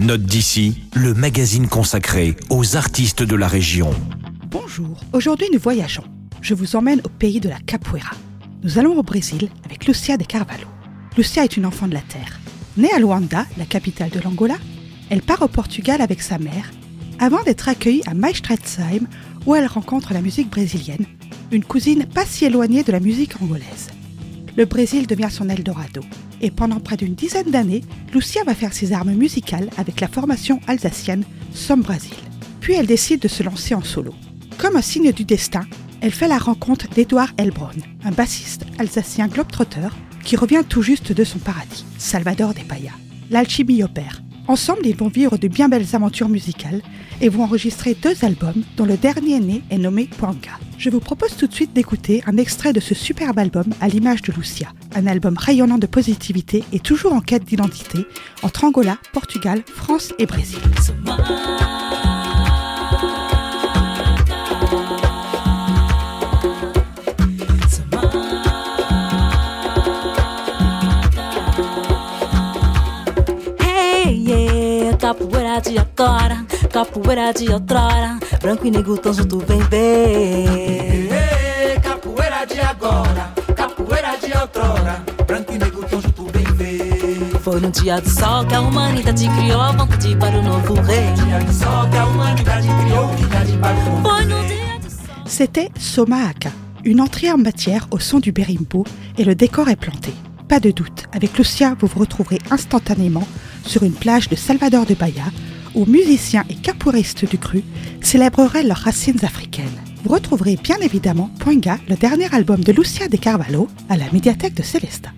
Note d'ici, le magazine consacré aux artistes de la région. Bonjour, aujourd'hui nous voyageons. Je vous emmène au pays de la capoeira. Nous allons au Brésil avec Lucia de Carvalho. Lucia est une enfant de la terre. Née à Luanda, la capitale de l'Angola, elle part au Portugal avec sa mère avant d'être accueillie à Maastrichtheim où elle rencontre la musique brésilienne, une cousine pas si éloignée de la musique angolaise. Le Brésil devient son Eldorado et pendant près d'une dizaine d'années, Lucia va faire ses armes musicales avec la formation alsacienne Somme Brasil. Puis elle décide de se lancer en solo. Comme un signe du destin, elle fait la rencontre d'Edouard Elbron, un bassiste alsacien globetrotter qui revient tout juste de son paradis, Salvador de Paya. L'alchimie opère. Ensemble, ils vont vivre de bien belles aventures musicales et vont enregistrer deux albums dont le dernier né est nommé Puanga. Je vous propose tout de suite d'écouter un extrait de ce superbe album à l'image de Lucia, un album rayonnant de positivité et toujours en quête d'identité entre Angola, Portugal, France et Brésil. Capoeira de agora, capoeira de outrora, branco e negro tão junto, vem ver. Capoeira de agora, capoeira de outrora, branco e negro tão junto bem ver. Foi num dia de sol que a humanidade criou a vontade para o novo rei. Dia de sol que a humanidade criou, unidade para o mundo. Foi num dia de sol. C'était Somaaka, une entrée en matière au son du berimbo et le décor est planté. Pas de doute, avec Lucia, vous vous retrouverez instantanément sur une plage de Salvador de Bahia où musiciens et capoeiristes du cru célébreraient leurs racines africaines. Vous retrouverez bien évidemment Poinga, le dernier album de Lucia de Carvalho, à la médiathèque de Célestin.